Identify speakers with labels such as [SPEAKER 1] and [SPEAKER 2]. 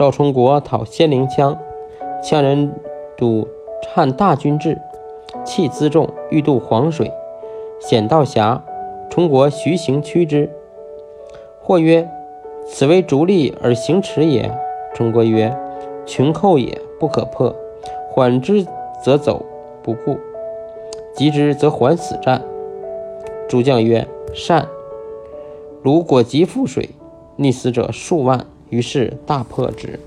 [SPEAKER 1] 赵充国讨仙陵羌，羌人堵汉大军至，弃辎重，欲渡黄水，险道狭，充国徐行趋之。或曰：“此为逐利而行迟也。”充国曰：“穷寇也，不可破。缓之则走，不顾；急之则还死战。”诸将曰：“善。”鲁果急覆水，溺死者数万，于是大破之。